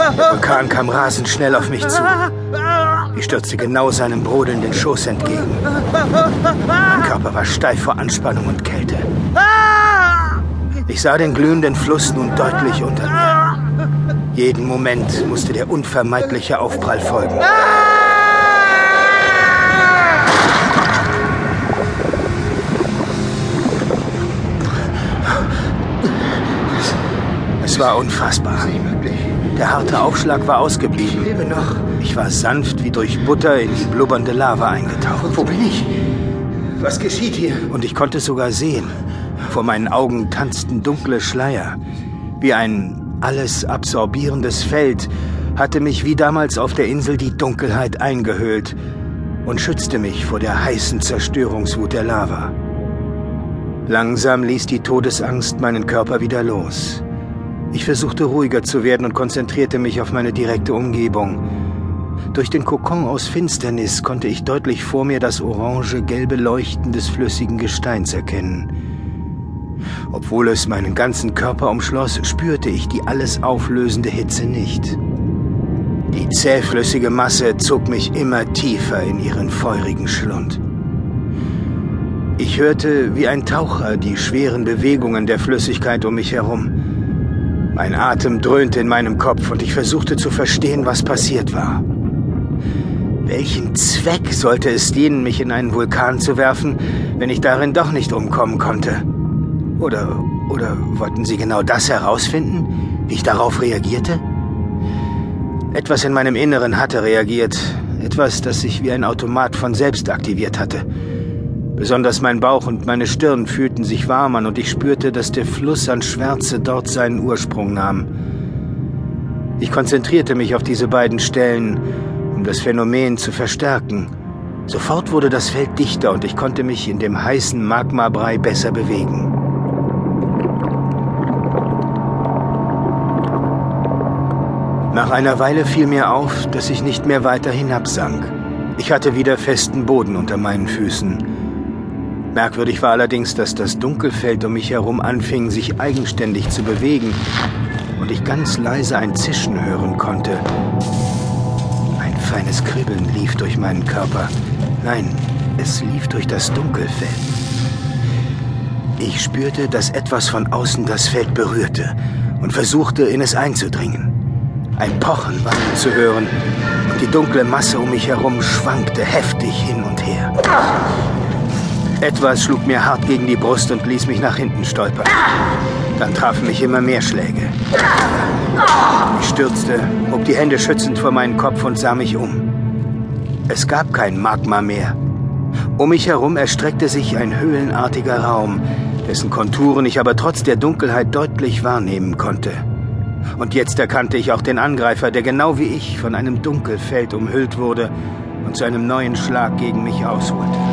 Der Vulkan kam rasend schnell auf mich zu. Ich stürzte genau seinem brodelnden Schoß entgegen. Mein Körper war steif vor Anspannung und Kälte. Ich sah den glühenden Fluss nun deutlich unter mir. Jeden Moment musste der unvermeidliche Aufprall folgen. Es war unfassbar. Der harte Aufschlag war ausgeblieben. Ich lebe noch. Ich war sanft wie durch Butter in die blubbernde Lava eingetaucht. Wo bin ich? Was geschieht hier? Und ich konnte sogar sehen. Vor meinen Augen tanzten dunkle Schleier. Wie ein alles absorbierendes Feld hatte mich wie damals auf der Insel die Dunkelheit eingehüllt und schützte mich vor der heißen Zerstörungswut der Lava. Langsam ließ die Todesangst meinen Körper wieder los. Ich versuchte ruhiger zu werden und konzentrierte mich auf meine direkte Umgebung. Durch den Kokon aus Finsternis konnte ich deutlich vor mir das orange-gelbe Leuchten des flüssigen Gesteins erkennen. Obwohl es meinen ganzen Körper umschloss, spürte ich die alles auflösende Hitze nicht. Die zähflüssige Masse zog mich immer tiefer in ihren feurigen Schlund. Ich hörte wie ein Taucher die schweren Bewegungen der Flüssigkeit um mich herum. Mein Atem dröhnte in meinem Kopf und ich versuchte zu verstehen, was passiert war. Welchen Zweck sollte es dienen, mich in einen Vulkan zu werfen, wenn ich darin doch nicht umkommen konnte? Oder, oder wollten Sie genau das herausfinden, wie ich darauf reagierte? Etwas in meinem Inneren hatte reagiert, etwas, das sich wie ein Automat von selbst aktiviert hatte. Besonders mein Bauch und meine Stirn fühlten sich warm an und ich spürte, dass der Fluss an Schwärze dort seinen Ursprung nahm. Ich konzentrierte mich auf diese beiden Stellen, um das Phänomen zu verstärken. Sofort wurde das Feld dichter und ich konnte mich in dem heißen Magmabrei besser bewegen. Nach einer Weile fiel mir auf, dass ich nicht mehr weiter hinabsank. Ich hatte wieder festen Boden unter meinen Füßen. Merkwürdig war allerdings, dass das Dunkelfeld um mich herum anfing, sich eigenständig zu bewegen und ich ganz leise ein Zischen hören konnte. Ein feines Kribbeln lief durch meinen Körper. Nein, es lief durch das Dunkelfeld. Ich spürte, dass etwas von außen das Feld berührte und versuchte, in es einzudringen. Ein Pochen war zu hören und die dunkle Masse um mich herum schwankte heftig hin und her. Etwas schlug mir hart gegen die Brust und ließ mich nach hinten stolpern. Dann trafen mich immer mehr Schläge. Ich stürzte, hob die Hände schützend vor meinen Kopf und sah mich um. Es gab kein Magma mehr. Um mich herum erstreckte sich ein höhlenartiger Raum, dessen Konturen ich aber trotz der Dunkelheit deutlich wahrnehmen konnte. Und jetzt erkannte ich auch den Angreifer, der genau wie ich von einem Dunkelfeld umhüllt wurde und zu einem neuen Schlag gegen mich ausholte.